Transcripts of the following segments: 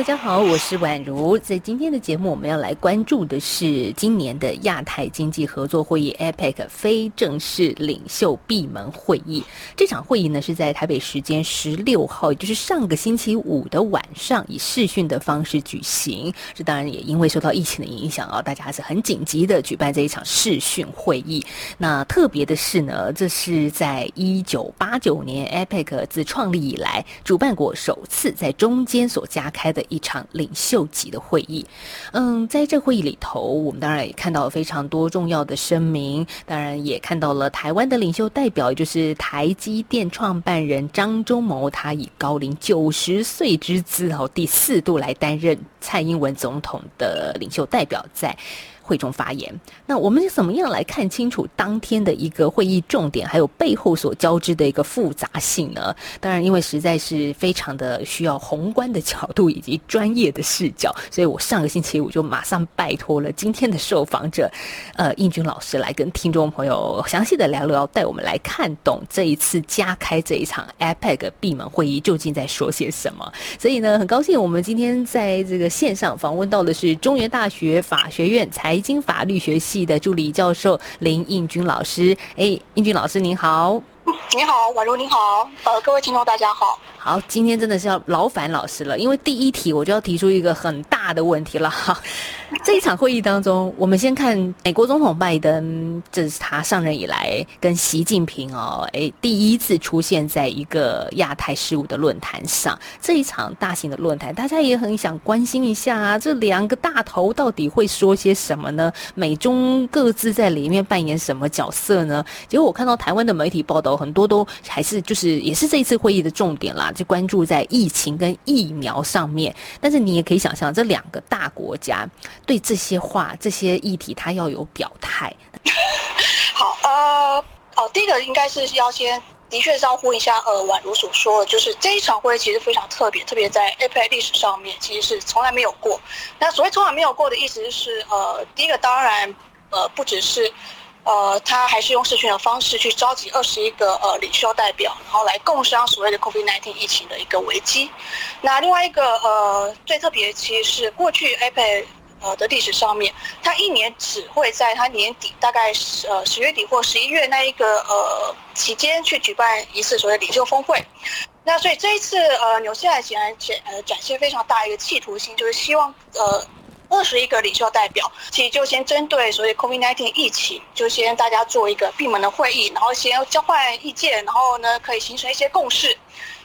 大家好，我是宛如。在今天的节目，我们要来关注的是今年的亚太经济合作会议 （APEC） 非正式领袖闭门会议。这场会议呢，是在台北时间十六号，也就是上个星期五的晚上，以视讯的方式举行。这当然也因为受到疫情的影响啊，大家还是很紧急的举办这一场视讯会议。那特别的是呢，这是在一九八九年 APEC 自创立以来，主办国首次在中间所加开的。一场领袖级的会议，嗯，在这会议里头，我们当然也看到了非常多重要的声明，当然也看到了台湾的领袖代表，也就是台积电创办人张忠谋，他以高龄九十岁之姿，哦，第四度来担任蔡英文总统的领袖代表，在。会中发言，那我们怎么样来看清楚当天的一个会议重点，还有背后所交织的一个复杂性呢？当然，因为实在是非常的需要宏观的角度以及专业的视角，所以我上个星期五就马上拜托了今天的受访者，呃，应军老师来跟听众朋友详细的聊聊，带我们来看懂这一次加开这一场 APEC 闭门会议究竟在说些什么。所以呢，很高兴我们今天在这个线上访问到的是中原大学法学院财经法律学系的助理教授林应军老师，哎，应军老师您好，你好，宛如你好，呃，各位听众大家好。好，今天真的是要劳烦老师了，因为第一题我就要提出一个很大的问题了哈。这一场会议当中，我们先看美国总统拜登，这是他上任以来跟习近平哦，诶，第一次出现在一个亚太事务的论坛上。这一场大型的论坛，大家也很想关心一下啊，这两个大头到底会说些什么呢？美中各自在里面扮演什么角色呢？结果我看到台湾的媒体报道，很多都还是就是也是这一次会议的重点啦。就关注在疫情跟疫苗上面，但是你也可以想象，这两个大国家对这些话、这些议题，它要有表态。好，呃，哦，第一个应该是要先，的确是要呼一下，呃，宛如所说的，就是这一场会其实非常特别，特别在 APEC 历史上面，其实是从来没有过。那所谓从来没有过的意思是，呃，第一个当然，呃，不只是。呃，他还是用社群的方式去召集二十一个呃领袖代表，然后来共商所谓的 COVID-19 疫情的一个危机。那另外一个呃最特别，其实是过去 APEC 呃的历史上面，他一年只会在他年底大概十呃十月底或十一月那一个呃期间去举办一次所谓领袖峰会。那所以这一次呃纽西兰显然展呃展现非常大一个企图心，就是希望呃。二十一个领袖代表，其实就先针对所谓 COVID-19 疫情，就先大家做一个闭门的会议，然后先交换意见，然后呢可以形成一些共识，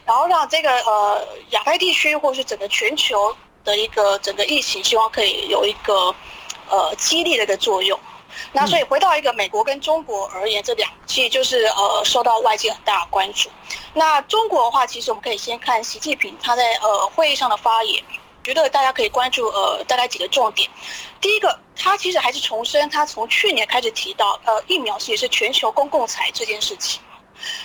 然后让这个呃亚太地区或是整个全球的一个整个疫情，希望可以有一个呃激励的一个作用。那所以回到一个美国跟中国而言，这两其实就是呃受到外界很大的关注。那中国的话，其实我们可以先看习近平他在呃会议上的发言。觉得大家可以关注呃大概几个重点，第一个，他其实还是重申，他从去年开始提到呃疫苗其实是全球公共财这件事情。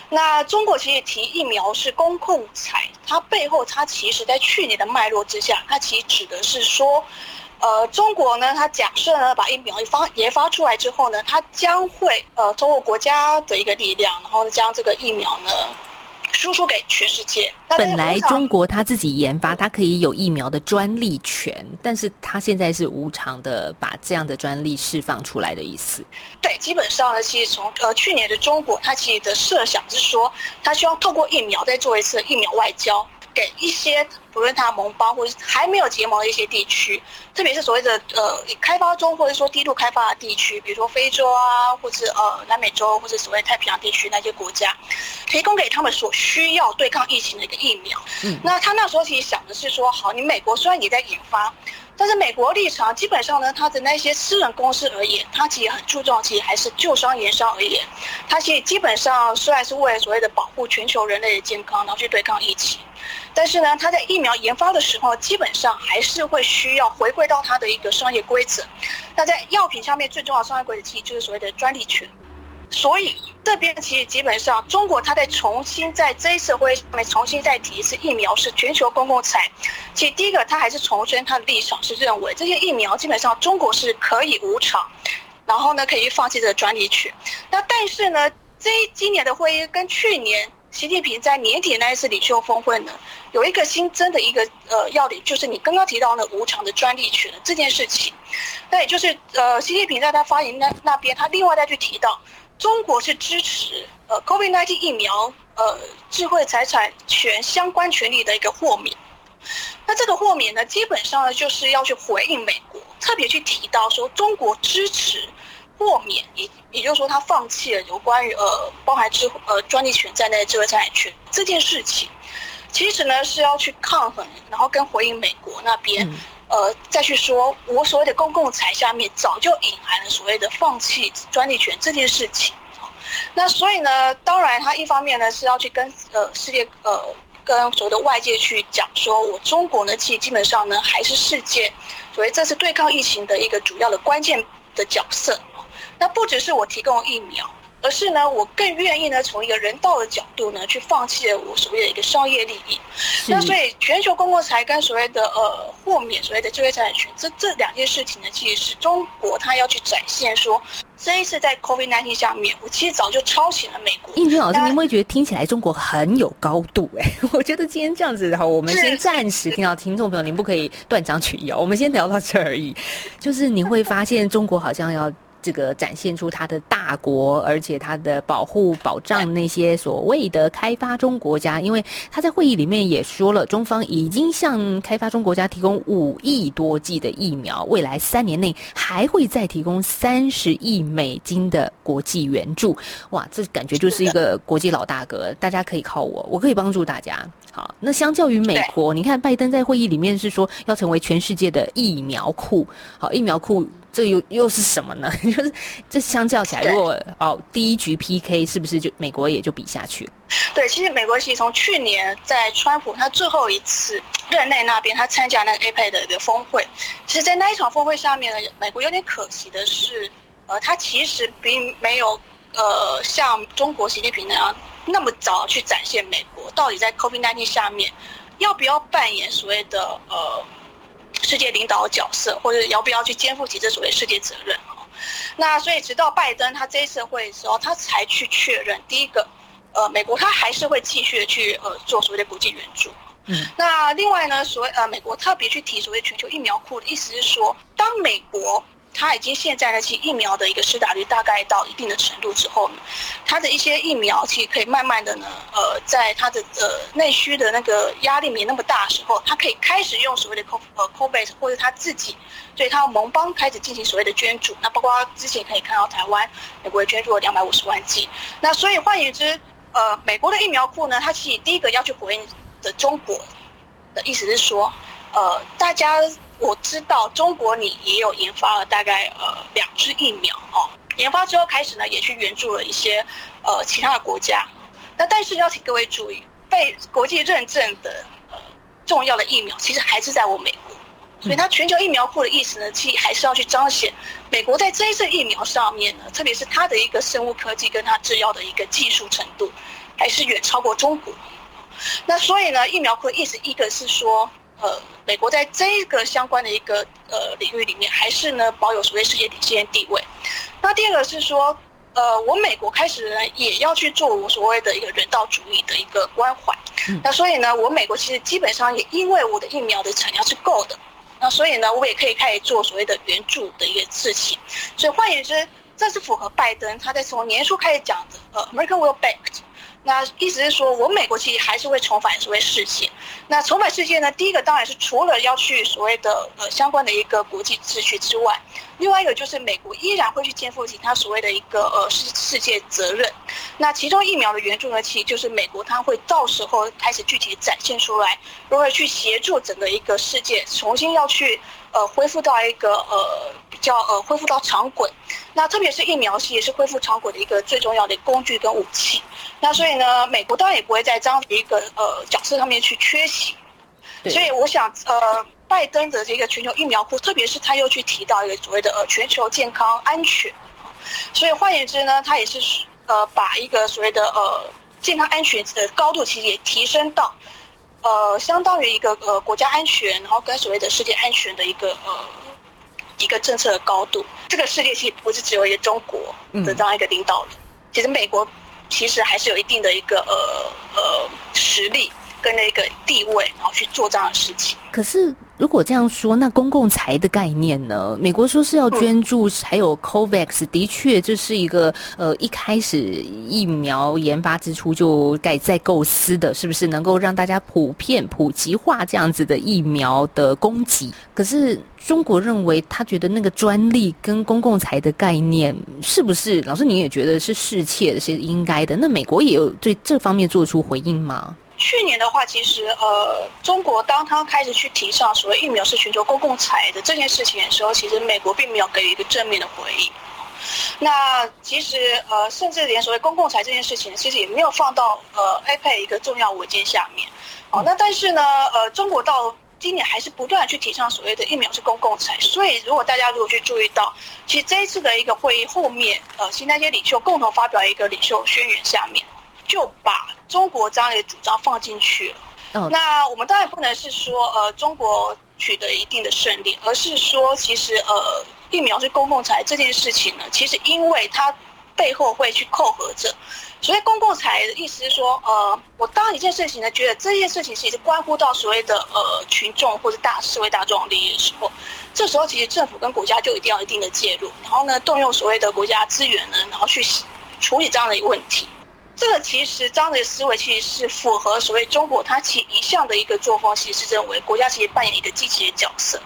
那中国其实提疫苗是公共财，它背后它其实在去年的脉络之下，它其实指的是说，呃中国呢，它假设呢把疫苗一发研发出来之后呢，它将会呃通过国家的一个力量，然后将这个疫苗呢。输出给全世界。本来中国他自己研发，他可以有疫苗的专利权，但是他现在是无偿的把这样的专利释放出来的意思。对，基本上呢，其实从呃去年的中国，他其实的设想是说，他希望透过疫苗再做一次疫苗外交。给一些不论他盟邦或者还没有结盟的一些地区，特别是所谓的呃开发中或者说低度开发的地区，比如说非洲啊，或者呃南美洲或者所谓太平洋地区那些国家，提供给他们所需要对抗疫情的一个疫苗。嗯，那他那时候其实想的是说，好，你美国虽然也在研发，但是美国立场基本上呢，他的那些私人公司而言，他其实很注重，其实还是救伤延伤而言，他其实基本上虽然是为了所谓的保护全球人类的健康，然后去对抗疫情。但是呢，他在疫苗研发的时候，基本上还是会需要回归到他的一个商业规则。那在药品上面最重要的商业规则，其实就是所谓的专利权。所以这边其实基本上，中国它在重新在这一次会上面重新再提一次疫苗是全球公共财。其实第一个，它还是重申它的立场，是认为这些疫苗基本上中国是可以无偿，然后呢可以放弃这个专利权。那但是呢，这今年的会议跟去年习近平在年底那一次领袖峰会呢，有一个新增的一个呃要点，就是你刚刚提到那无偿的专利权这件事情。那也就是呃，习近平在他发言那那边，他另外再去提到。中国是支持呃 COVID-19 疫苗呃智慧财产权相关权利的一个豁免，那这个豁免呢，基本上呢就是要去回应美国，特别去提到说中国支持豁免，也也就是说他放弃了有关于呃包含智呃专利权在内的智慧财产权这件事情，其实呢是要去抗衡，然后跟回应美国那边。嗯呃，再去说，我所谓的公共财下面早就隐含了所谓的放弃专利权这件事情。那所以呢，当然他一方面呢是要去跟呃世界呃跟所谓的外界去讲说，我中国呢其实基本上呢还是世界所谓这次对抗疫情的一个主要的关键的角色。那不只是我提供疫苗。而是呢，我更愿意呢，从一个人道的角度呢，去放弃了我所谓的一个商业利益。那所以，全球公共财跟所谓的呃豁免所谓的就业财产权，这这两件事情呢，其实是中国它要去展现说，这一次在 COVID-19 下面，我其实早就超前了美国。应军老师，您会觉得听起来中国很有高度哎、欸？我觉得今天这样子的话，我们先暂时听到听众朋友，您不可以断章取义哦，我们先聊到这而已。就是你会发现，中国好像要。这个展现出它的大国，而且它的保护保障那些所谓的开发中国家，因为他在会议里面也说了，中方已经向开发中国家提供五亿多剂的疫苗，未来三年内还会再提供三十亿美金的国际援助。哇，这感觉就是一个国际老大哥，大家可以靠我，我可以帮助大家。好，那相较于美国，你看拜登在会议里面是说要成为全世界的疫苗库，好，疫苗库。这又又是什么呢？就是这相较起来，如果哦第一局 PK 是不是就美国也就比下去了？对，其实美国其实从去年在川普他最后一次任内那边，他参加那个 APEC 的一个峰会，其实，在那一场峰会上面呢，美国有点可惜的是，呃，他其实并没有呃像中国习近平那样那么早去展现美国到底在 COVID-19 下面要不要扮演所谓的呃。世界领导角色，或者要不要去肩负起这所谓世界责任？那所以直到拜登他这一次会的时候，他才去确认，第一个，呃，美国他还是会继续的去呃做所谓的国际援助。嗯。那另外呢，所谓呃美国特别去提所谓全球疫苗库的意思是说，当美国。他已经现在呢，其疫苗的一个施打率大概到一定的程度之后呢，他的一些疫苗其实可以慢慢的呢，呃，在他的呃内需的那个压力没那么大的时候，他可以开始用所谓的 co 呃 COVAX 或者他自己，对他盟邦开始进行所谓的捐助。那包括之前可以看到台湾，美国也捐助了两百五十万剂。那所以换言之，呃，美国的疫苗库呢，它其实第一个要去回应的中国的意思是说，呃，大家。我知道中国你也有研发了大概呃两支疫苗哦，研发之后开始呢也去援助了一些呃其他的国家，那但是要请各位注意，被国际认证的呃重要的疫苗其实还是在我美国，所以它全球疫苗库的意思呢，其实还是要去彰显美国在这一次疫苗上面呢，特别是它的一个生物科技跟它制药的一个技术程度，还是远超过中国。那所以呢，疫苗库的意思一个是说。呃，美国在这个相关的一个呃领域里面，还是呢保有所谓世界领先地位。那第二个是说，呃，我美国开始呢也要去做我所谓的一个人道主义的一个关怀。那所以呢，我美国其实基本上也因为我的疫苗的产量是够的，那所以呢，我也可以开始做所谓的援助的一个事情。所以换言之，这是符合拜登他在从年初开始讲的，呃，America will back。那意思是说，我美国其实还是会重返所谓世界。那重返世界呢，第一个当然是除了要去所谓的呃相关的一个国际秩序之外，另外一个就是美国依然会去肩负起它所谓的一个呃世世界责任。那其中疫苗的援助呢，其实就是美国它会到时候开始具体展现出来，如何去协助整个一个世界重新要去呃恢复到一个呃比较呃恢复到常轨。那特别是疫苗是也是恢复常轨的一个最重要的工具跟武器。那所以呢，美国当然也不会在这样的一个呃角色上面去缺席。所以我想，呃，拜登的这个全球疫苗库，特别是他又去提到一个所谓的呃全球健康安全，所以换言之呢，他也是呃把一个所谓的呃健康安全的高度，其实也提升到呃相当于一个呃国家安全，然后跟所谓的世界安全的一个呃一个政策的高度。这个世界其实不是只有一个中国的这样一个领导人，嗯、其实美国其实还是有一定的一个呃呃实力跟那个地位，然后去做这样的事情。可是。如果这样说，那公共财的概念呢？美国说是要捐助，还有 COVAX，的确这是一个呃一开始疫苗研发之初就该在构思的，是不是能够让大家普遍普及化这样子的疫苗的供给？可是中国认为，他觉得那个专利跟公共财的概念是不是？老师你也觉得是适切的，是应该的？那美国也有对这方面做出回应吗？去年的话，其实呃，中国当他开始去提倡所谓疫苗是全球公共财的这件事情的时候，其实美国并没有给予一个正面的回应。那其实呃，甚至连所谓公共财这件事情，其实也没有放到呃 APEC 一个重要文件下面。哦，那但是呢，呃，中国到今年还是不断去提倡所谓的疫苗是公共财。所以如果大家如果去注意到，其实这一次的一个会议后面，呃，新那些领袖共同发表一个领袖宣言下面。就把中国这样的主张放进去了。Oh. 那我们当然不能是说，呃，中国取得一定的胜利，而是说，其实，呃，疫苗是公共财这件事情呢，其实因为它背后会去扣合着。所谓公共财的意思是说，呃，我当一件事情呢，觉得这件事情其实关乎到所谓的呃群众或者大社会大众利益的时候，这时候其实政府跟国家就一定要一定的介入，然后呢，动用所谓的国家资源呢，然后去处理这样的一个问题。这个其实这样的思维其实是符合所谓中国它其一向的一个作风，其实是认为国家其实扮演一个积极的角色。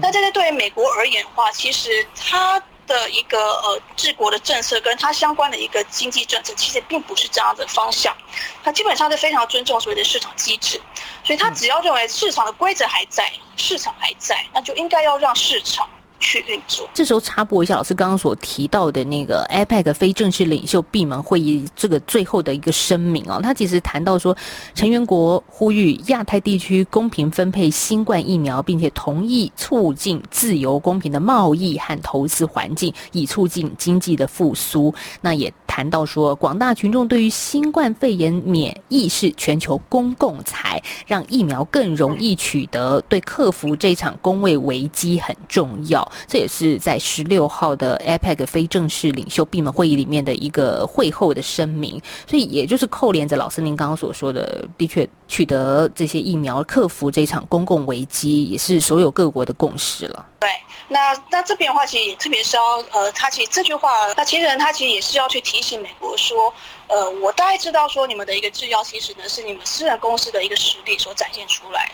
那这是对于美国而言的话，其实它的一个呃治国的政策跟它相关的一个经济政策，其实并不是这样的方向。它基本上是非常尊重所谓的市场机制，所以它只要认为市场的规则还在，市场还在，那就应该要让市场。去运作。这时候插播一下，老师刚刚所提到的那个 APEC 非正式领袖闭门会议这个最后的一个声明啊，他其实谈到说，成员国呼吁亚太地区公平分配新冠疫苗，并且同意促进自由公平的贸易和投资环境，以促进经济的复苏。那也谈到说，广大群众对于新冠肺炎免疫是全球公共财，让疫苗更容易取得，对克服这场公卫危机很重要。这也是在十六号的 APEC 非正式领袖闭门会议里面的一个会后的声明，所以也就是扣连着老师您刚刚所说的，的确取得这些疫苗，克服这场公共危机，也是所有各国的共识了。对，那那这边的话，其实也特别是要呃，他其实这句话，那其实他其实也是要去提醒美国说，呃，我大概知道说你们的一个制药，其实呢是你们私人公司的一个实力所展现出来。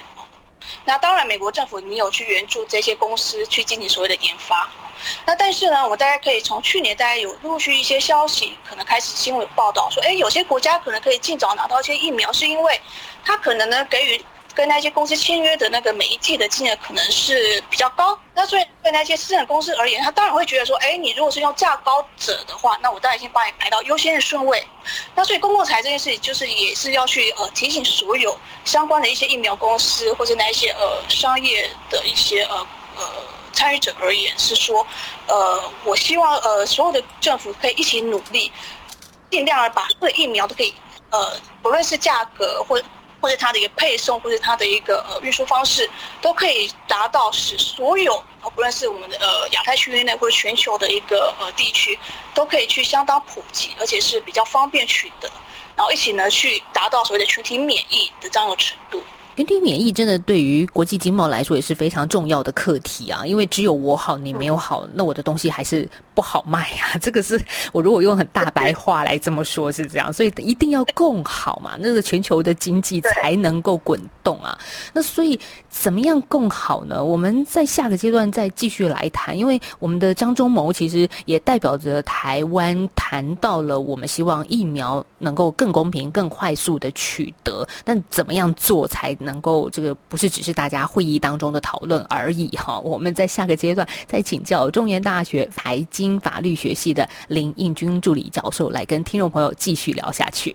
那当然，美国政府你有去援助这些公司去进行所谓的研发。那但是呢，我大家可以从去年大家有陆续一些消息，可能开始新闻报道说，哎，有些国家可能可以尽早拿到一些疫苗，是因为它可能呢给予。跟那些公司签约的那个每一季的金额可能是比较高，那所以对那些私人公司而言，他当然会觉得说，哎，你如果是用价高者的话，那我当然先帮你排到优先的顺位。那所以公共财这件事情，就是也是要去呃提醒所有相关的一些疫苗公司或者那一些呃商业的一些呃呃参与者而言，是说，呃，我希望呃所有的政府可以一起努力，尽量的把这疫苗都可以呃不论是价格或。或者它的一个配送，或者它的一个呃运输方式，都可以达到使所有啊，不论是我们的呃亚太区域内或者全球的一个呃地区，都可以去相当普及，而且是比较方便取得，然后一起呢去达到所谓的群体免疫的这样的程度。群体免疫真的对于国际经贸来说也是非常重要的课题啊，因为只有我好，你没有好，那我的东西还是不好卖啊。这个是我如果用很大白话来这么说，是这样，所以一定要共好嘛，那个全球的经济才能够滚动啊。那所以怎么样共好呢？我们在下个阶段再继续来谈，因为我们的张忠谋其实也代表着台湾谈到了我们希望疫苗能够更公平、更快速的取得，但怎么样做才能？够这个不是只是大家会议当中的讨论而已哈，我们在下个阶段再请教中原大学财经法律学系的林应军助理教授来跟听众朋友继续聊下去。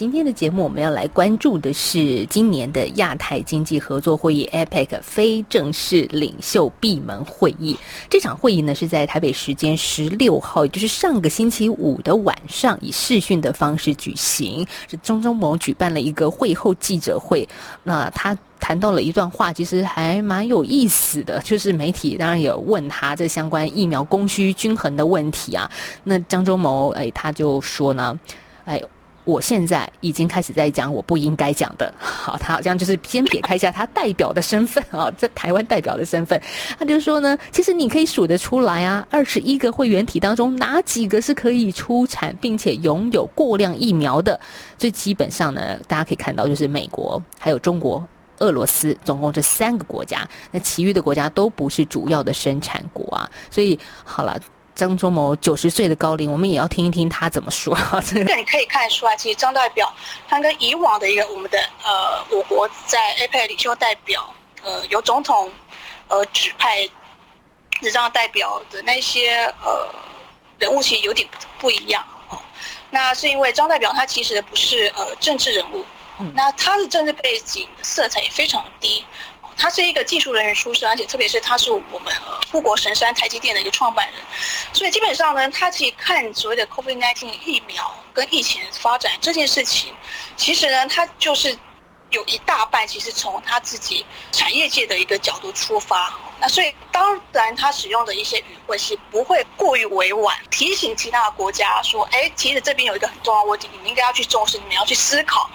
今天的节目，我们要来关注的是今年的亚太经济合作会议 （APEC） 非正式领袖闭门会议。这场会议呢，是在台北时间十六号，也就是上个星期五的晚上，以视讯的方式举行。是张忠谋举办了一个会后记者会，那他谈到了一段话，其实还蛮有意思的，就是媒体当然有问他这相关疫苗供需均衡的问题啊。那张忠谋哎，他就说呢，哎。我现在已经开始在讲我不应该讲的，好，他好像就是先撇开一下他代表的身份啊，在台湾代表的身份，他就说呢，其实你可以数得出来啊，二十一个会员体当中哪几个是可以出产并且拥有过量疫苗的？最基本上呢，大家可以看到就是美国、还有中国、俄罗斯，总共这三个国家，那其余的国家都不是主要的生产国啊，所以好了。张忠谋九十岁的高龄，我们也要听一听他怎么说。这个你可以看出来，其实张代表他跟以往的一个我们的呃，我国在 APEC 领袖代表，呃，由总统呃指派这张代表的那些呃人物，其实有点不一样哦。那是因为张代表他其实不是呃政治人物，那他的政治背景色彩也非常低。他是一个技术人员出身，而且特别是他是我们护国神山台积电的一个创办人，所以基本上呢，他其实看所谓的 COVID-19 疫苗跟疫情发展这件事情，其实呢，他就是有一大半其实从他自己产业界的一个角度出发。那所以当然他使用的一些语汇是不会过于委婉，提醒其他的国家说，哎，其实这边有一个很重要的问题，你们应该要去重视，你们要去思考，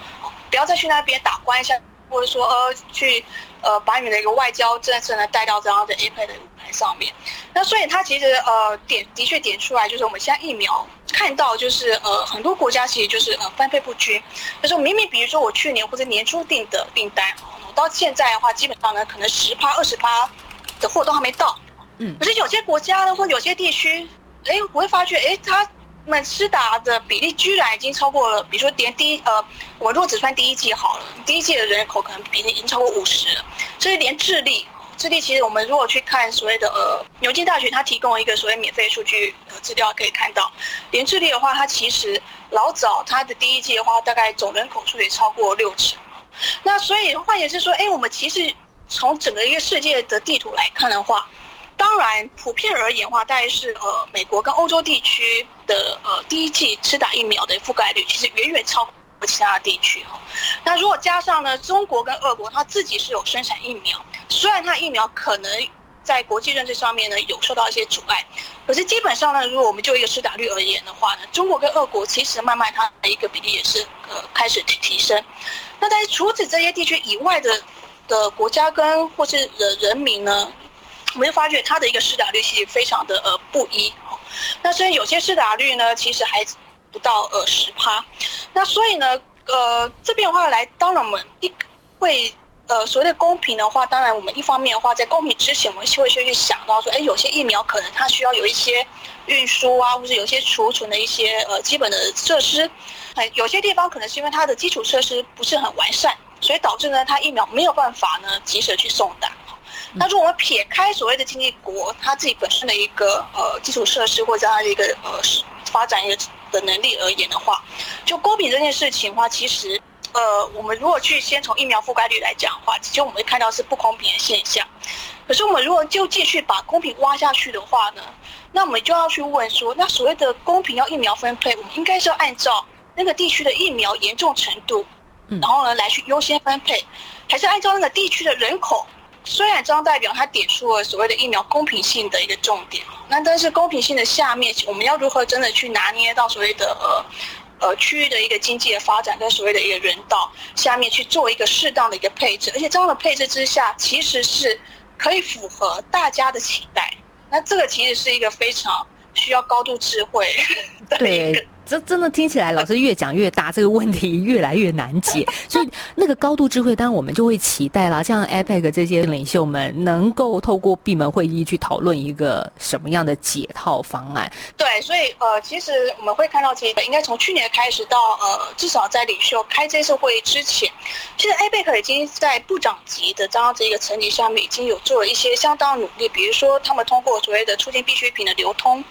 不要再去那边打官司，或者说呃去。呃，把你的一个外交政策呢带到这样的 APEC 的舞台上面，那所以他其实呃点的确点出来，就是我们现在疫苗看到就是呃很多国家其实就是呃分配不均，就是明明比如说我去年或者年初订的订单，我到现在的话基本上呢可能十趴二十趴的货都还没到，嗯，可是有些国家呢或有些地区，哎，我会发觉哎它。那么施打的比例居然已经超过了，比如说连第一呃，我如果只算第一季好了，第一季的人口可能比例已经超过五十了。所以连智利，智利其实我们如果去看所谓的呃牛津大学，它提供了一个所谓免费数据的资料，可以看到，连智利的话，它其实老早它的第一季的话，大概总人口数也超过六成。那所以换言之说，哎，我们其实从整个一个世界的地图来看的话。当然，普遍而言的话，大概是呃，美国跟欧洲地区的呃第一剂施打疫苗的覆盖率，其实远远超过其他地区哈。那如果加上呢，中国跟俄国，它自己是有生产疫苗，虽然它疫苗可能在国际认证上面呢有受到一些阻碍，可是基本上呢，如果我们就一个施打率而言的话呢，中国跟俄国其实慢慢它的一个比例也是呃开始提提升。那在除此这些地区以外的的国家跟或是人人民呢？我们就发觉它的一个施打率其实非常的呃不一，那所以有些施打率呢，其实还不到呃十趴，那所以呢，呃这边的话来，当然我们一会呃所谓的公平的话，当然我们一方面的话，在公平之前，我们会先去想到说，哎，有些疫苗可能它需要有一些运输啊，或者有些储存的一些呃基本的设施，哎，有些地方可能是因为它的基础设施不是很完善，所以导致呢，它疫苗没有办法呢及时去送达。那如果我们撇开所谓的经济国，它自己本身的一个呃基础设施或者它的一个呃发展一个的能力而言的话，就公平这件事情的话，其实呃我们如果去先从疫苗覆盖率来讲的话，其实我们会看到是不公平的现象。可是我们如果就继续把公平挖下去的话呢，那我们就要去问说，那所谓的公平要疫苗分配，我们应该是要按照那个地区的疫苗严重程度，然后呢来去优先分配，还是按照那个地区的人口？虽然张代表他点出了所谓的疫苗公平性的一个重点，那但是公平性的下面，我们要如何真的去拿捏到所谓的呃呃区域的一个经济的发展，跟所谓的一个人道下面去做一个适当的一个配置，而且这样的配置之下，其实是可以符合大家的期待。那这个其实是一个非常需要高度智慧的一个。这真的听起来，老师越讲越大，这个问题越来越难解。所以那个高度智慧，当然我们就会期待啦，像 APEC 这些领袖们能够透过闭门会议去讨论一个什么样的解套方案。对，所以呃，其实我们会看到，其实应该从去年开始到呃，至少在领袖开这次会议之前，其实 APEC 已经在部长级的这样子一个层级上面已经有做了一些相当努力，比如说他们通过所谓的促进必需品的流通。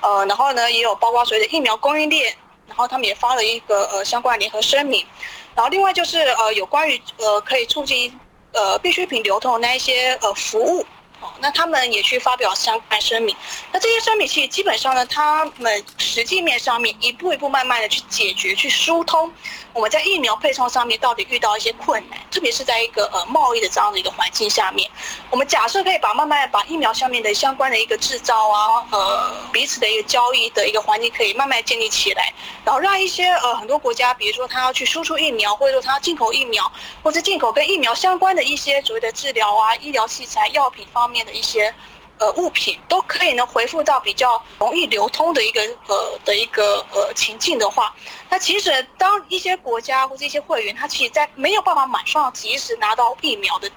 呃，然后呢，也有包括随着疫苗供应链，然后他们也发了一个呃相关联合声明，然后另外就是呃有关于呃可以促进呃必需品流通的那一些呃服务。哦，那他们也去发表相关声明。那这些声明其实基本上呢，他们实际面上面一步一步慢慢的去解决、去疏通。我们在疫苗配送上面到底遇到一些困难，特别是在一个呃贸易的这样的一个环境下面，我们假设可以把慢慢把疫苗上面的相关的一个制造啊，呃彼此的一个交易的一个环境可以慢慢建立起来，然后让一些呃很多国家，比如说他要去输出疫苗，或者说他要进口疫苗，或者进口跟疫苗相关的一些所谓的治疗啊、医疗器材、药品方面的一些呃物品都可以呢回复到比较容易流通的一个呃的一个呃情境的话，那其实当一些国家或者一些会员，他其实在没有办法马上及时拿到疫苗的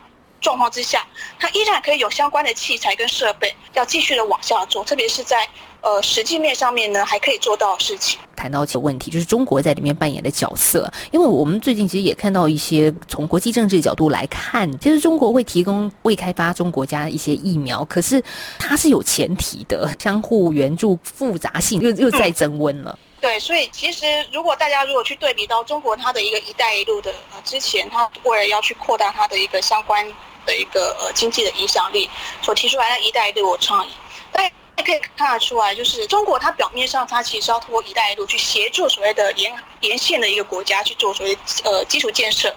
状况之下，它依然可以有相关的器材跟设备要继续的往下做，特别是在。呃，实际面上面呢，还可以做到的事情。谈到这个问题，就是中国在里面扮演的角色。因为我们最近其实也看到一些从国际政治角度来看，其实中国会提供未开发中国家一些疫苗，可是它是有前提的，相互援助复杂性又又在增温了。嗯。对，所以其实如果大家如果去对比到中国它的一个“一带一路”的呃之前，它为了要去扩大它的一个相关的一个呃经济的影响力，所提出来的“一带一路”倡议，但。也可以看得出来，就是中国它表面上它其实要通过“一带一路”去协助所谓的沿沿线的一个国家去做所谓呃基础建设，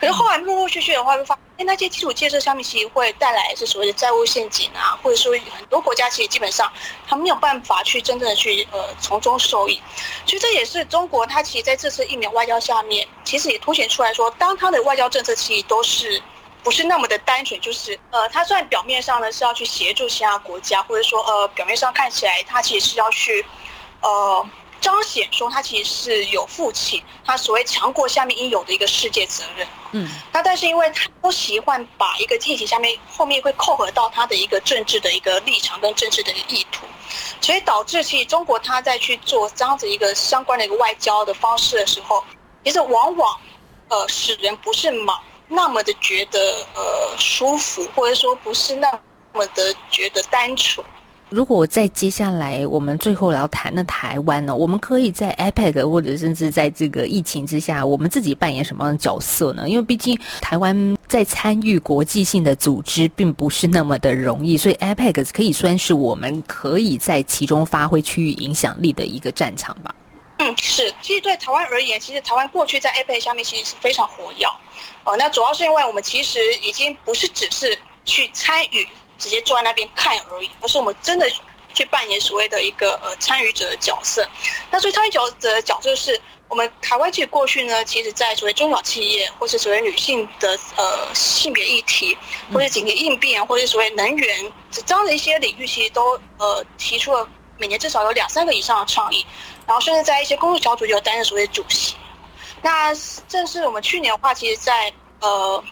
可是后来陆陆续续的话，会发现那些基础建设上面其实会带来是所谓的债务陷阱啊，或者说很多国家其实基本上它没有办法去真正的去呃从中受益，所以这也是中国它其实在这次疫苗外交下面，其实也凸显出来说，当它的外交政策其实都是。不是那么的单纯，就是呃，他虽然表面上呢是要去协助其他国家，或者说呃，表面上看起来他其实是要去，呃，彰显说他其实是有负起他所谓强国下面应有的一个世界责任。嗯，那但是因为他不习惯把一个议题下面后面会扣合到他的一个政治的一个立场跟政治的一个意图，所以导致其实中国他在去做这样子一个相关的一个外交的方式的时候，其实往往呃使人不是莽。那么的觉得呃舒服，或者说不是那么的觉得单纯。如果在接下来我们最后要谈的台湾呢，我们可以在 APEC 或者甚至在这个疫情之下，我们自己扮演什么样的角色呢？因为毕竟台湾在参与国际性的组织并不是那么的容易，所以 APEC 可以算是我们可以在其中发挥区域影响力的一个战场吧。嗯，是。其实对台湾而言，其实台湾过去在 APEC 下面其实是非常活跃。哦，那主要是因为我们其实已经不是只是去参与，直接坐在那边看而已，而是我们真的去扮演所谓的一个呃参与者的角色。那所以参与者的角色是我们台湾其实过去呢，其实在所谓中小企业或是所谓女性的呃性别议题，或者紧急应变，或者所谓能源这样的一些领域，其实都呃提出了每年至少有两三个以上的倡议，然后甚至在一些工作小组就担任所谓主席。那正是我们去年的话，其实在呃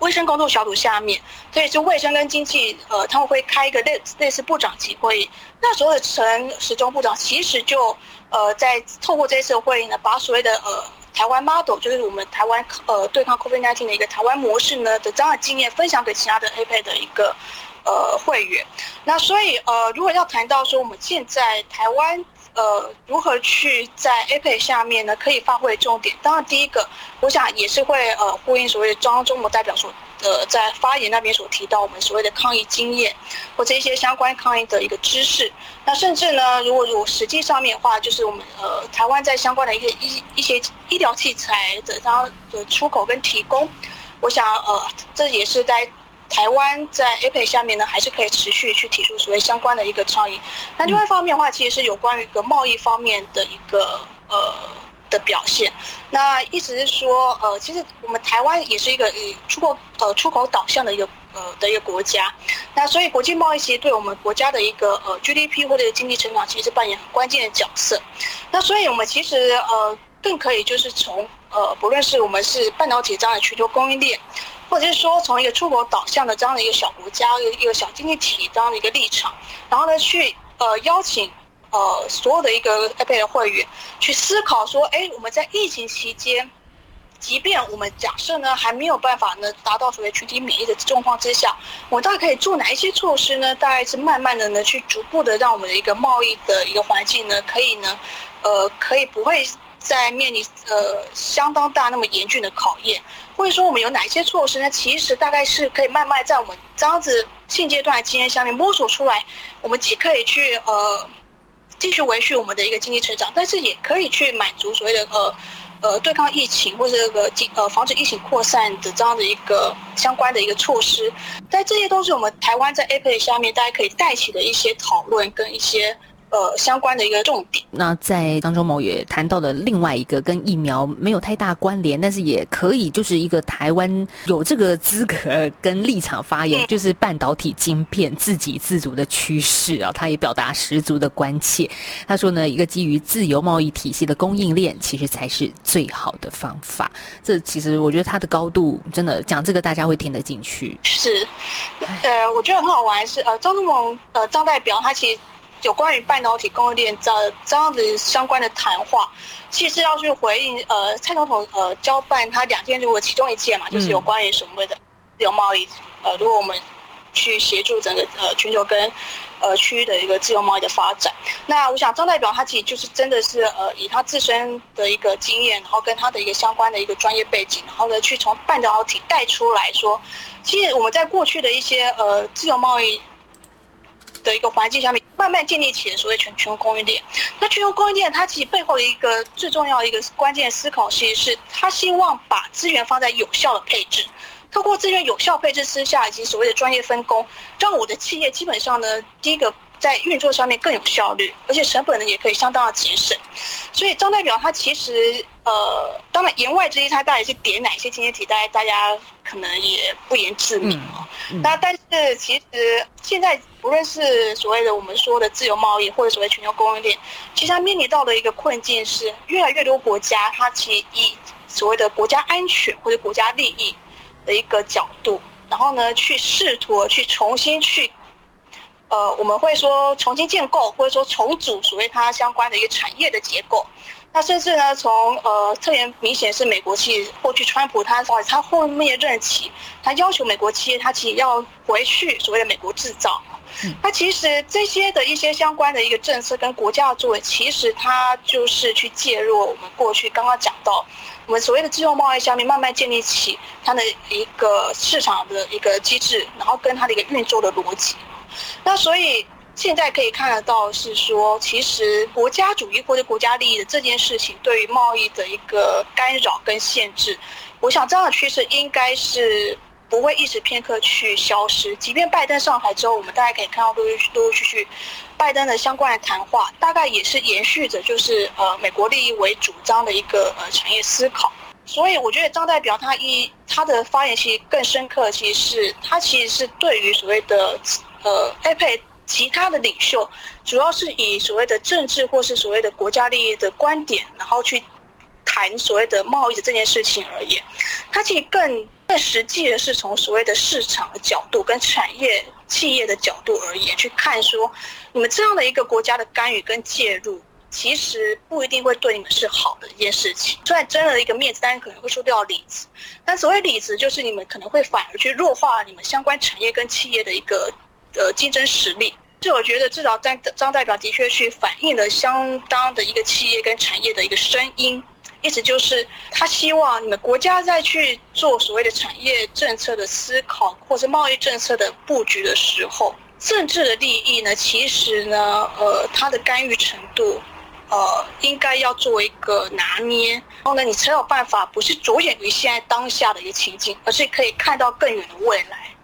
卫生工作小组下面，所以就卫生跟经济呃他们会开一个类类似部长级会议。那时候的陈时中部长其实就呃在透过这次会议呢，把所谓的呃台湾 model，就是我们台湾呃对抗 COVID-19 的一个台湾模式呢的这样的经验分享给其他的 APEC 的一个呃会员。那所以呃如果要谈到说我们现在台湾。呃，如何去在 APEC 下面呢？可以发挥重点。当然，第一个，我想也是会呃呼应所谓的中央中国代表所呃在发言那边所提到我们所谓的抗疫经验或者一些相关抗疫的一个知识。那甚至呢，如果如果实际上面的话，就是我们呃台湾在相关的一些一一些医疗器材的它的出口跟提供，我想呃这也是在。台湾在 APEC 下面呢，还是可以持续去提出所谓相关的一个倡议。那另外一方面的话，其实是有关于一个贸易方面的一个呃的表现。那意思是说，呃，其实我们台湾也是一个以出口呃出口导向的一个呃的一个国家。那所以国际贸易其实对我们国家的一个呃 GDP 或者经济成长，其实是扮演很关键的角色。那所以我们其实呃更可以就是从呃不论是我们是半导体这样的全球供应链。或者是说，从一个出口导向的这样的一个小国家，一个小经济体这样的一个立场，然后呢，去呃邀请呃所有的一个 APEC 的会员去思考说，哎，我们在疫情期间即便我们假设呢还没有办法呢达到所谓群体免疫的状况之下，我们大概可以做哪一些措施呢？大概是慢慢的呢去逐步的让我们的一个贸易的一个环境呢可以呢，呃，可以不会再面临呃相当大那么严峻的考验，或者说我们有哪一些措施呢？其实大概是可以慢慢在我们这样子现阶段的经验下面摸索出来，我们既可以去呃。继续维续我们的一个经济成长，但是也可以去满足所谓的呃呃对抗疫情或者这个呃防止疫情扩散的这样的一个相关的一个措施，但这些都是我们台湾在 APEC 下面大家可以带起的一些讨论跟一些。呃，相关的一个重点。那在张忠谋也谈到了另外一个跟疫苗没有太大关联，但是也可以就是一个台湾有这个资格跟立场发言，嗯、就是半导体晶片自给自足的趋势啊。他也表达十足的关切。他说呢，一个基于自由贸易体系的供应链，其实才是最好的方法。这其实我觉得他的高度真的讲这个，大家会听得进去。是，呃，我觉得很好玩是呃，张忠谋呃张代表他其实。有关于半导体供应链这这样子相关的谈话，其实要去回应呃蔡总统呃交办他两件，如果其中一件嘛，就是有关于所谓的自由贸易呃，如果我们去协助整个呃全球跟呃区域的一个自由贸易的发展，那我想张代表他其实就是真的是呃以他自身的一个经验，然后跟他的一个相关的一个专业背景，然后呢去从半导体带出来说，其实我们在过去的一些呃自由贸易。的一个环境下面，慢慢建立起了所谓全球供应链。那全球供应链，它其实背后的一个最重要的一个关键思考，其实是它希望把资源放在有效的配置，透过资源有效配置之下，以及所谓的专业分工，让我的企业基本上呢，第一个。在运作上面更有效率，而且成本呢也可以相当的节省。所以张代表他其实呃，当然言外之意，它到底是点哪些经济体，大家大家可能也不言自明哦。那、但是其实现在不论是所谓的我们说的自由贸易，或者所谓全球供应链，其实它面临到的一个困境是，越来越多国家它其实以所谓的国家安全或者国家利益的一个角度，然后呢去试图去重新去。呃，我们会说重新建构，或者说重组所谓它相关的一个产业的结构。那甚至呢，从呃特别明显是美国企业，过去川普他他后面任期，他要求美国企业他其实要回去所谓的美国制造。那其实这些的一些相关的一个政策跟国家的作为，其实它就是去介入我们过去刚刚讲到我们所谓的自由贸易下面慢慢建立起它的一个市场的一个机制，然后跟它的一个运作的逻辑。那所以现在可以看得到是说，其实国家主义或者国家利益的这件事情，对于贸易的一个干扰跟限制，我想这样的趋势应该是不会一时片刻去消失。即便拜登上台之后，我们大家可以看到陆陆陆陆续续拜登的相关的谈话，大概也是延续着就是呃美国利益为主张的一个呃产业思考。所以我觉得张代表他一他的发言其实更深刻，其实是他其实是对于所谓的。呃，APEC 其他的领袖主要是以所谓的政治或是所谓的国家利益的观点，然后去谈所谓的贸易的这件事情而言，它其实更更实际的是从所谓的市场的角度跟产业企业的角度而言去看说，你们这样的一个国家的干预跟介入，其实不一定会对你们是好的一件事情。虽然争了一个面子，但可能会输掉里子。但所谓里子，就是你们可能会反而去弱化你们相关产业跟企业的一个。的竞争实力，这我觉得至少张张代表的确去反映了相当的一个企业跟产业的一个声音，意思就是他希望你们国家在去做所谓的产业政策的思考，或是贸易政策的布局的时候，政治的利益呢，其实呢，呃，它的干预程度，呃，应该要做一个拿捏，然后呢，你才有办法不是着眼于现在当下的一个情境，而是可以看到更远的未来。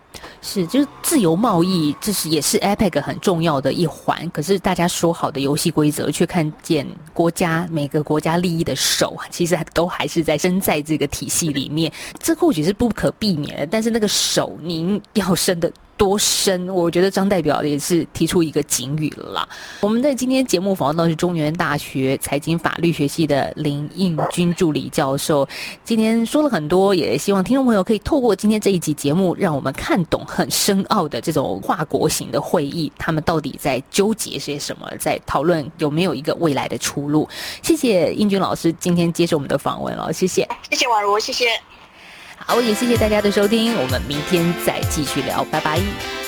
是，就是自由贸易，这是也是 APEC 很重要的一环。可是大家说好的游戏规则，却看见国家每个国家利益的手，其实都还是在伸在这个体系里面。这或许是不可避免的，但是那个手您要伸的多深？我觉得张代表也是提出一个警语了。我们在今天节目访问到是中原大学财经法律学系的林应军助理教授，今天说了很多，也希望听众朋友可以透过今天这一集节目，让我们看懂很深奥的这种跨国型的会议，他们到底在纠结些什么，在讨论有没有一个未来的出路。谢谢应军老师今天接受我们的访问了，谢谢，谢谢宛如，谢谢。好，也谢谢大家的收听，我们明天再继续聊，拜拜。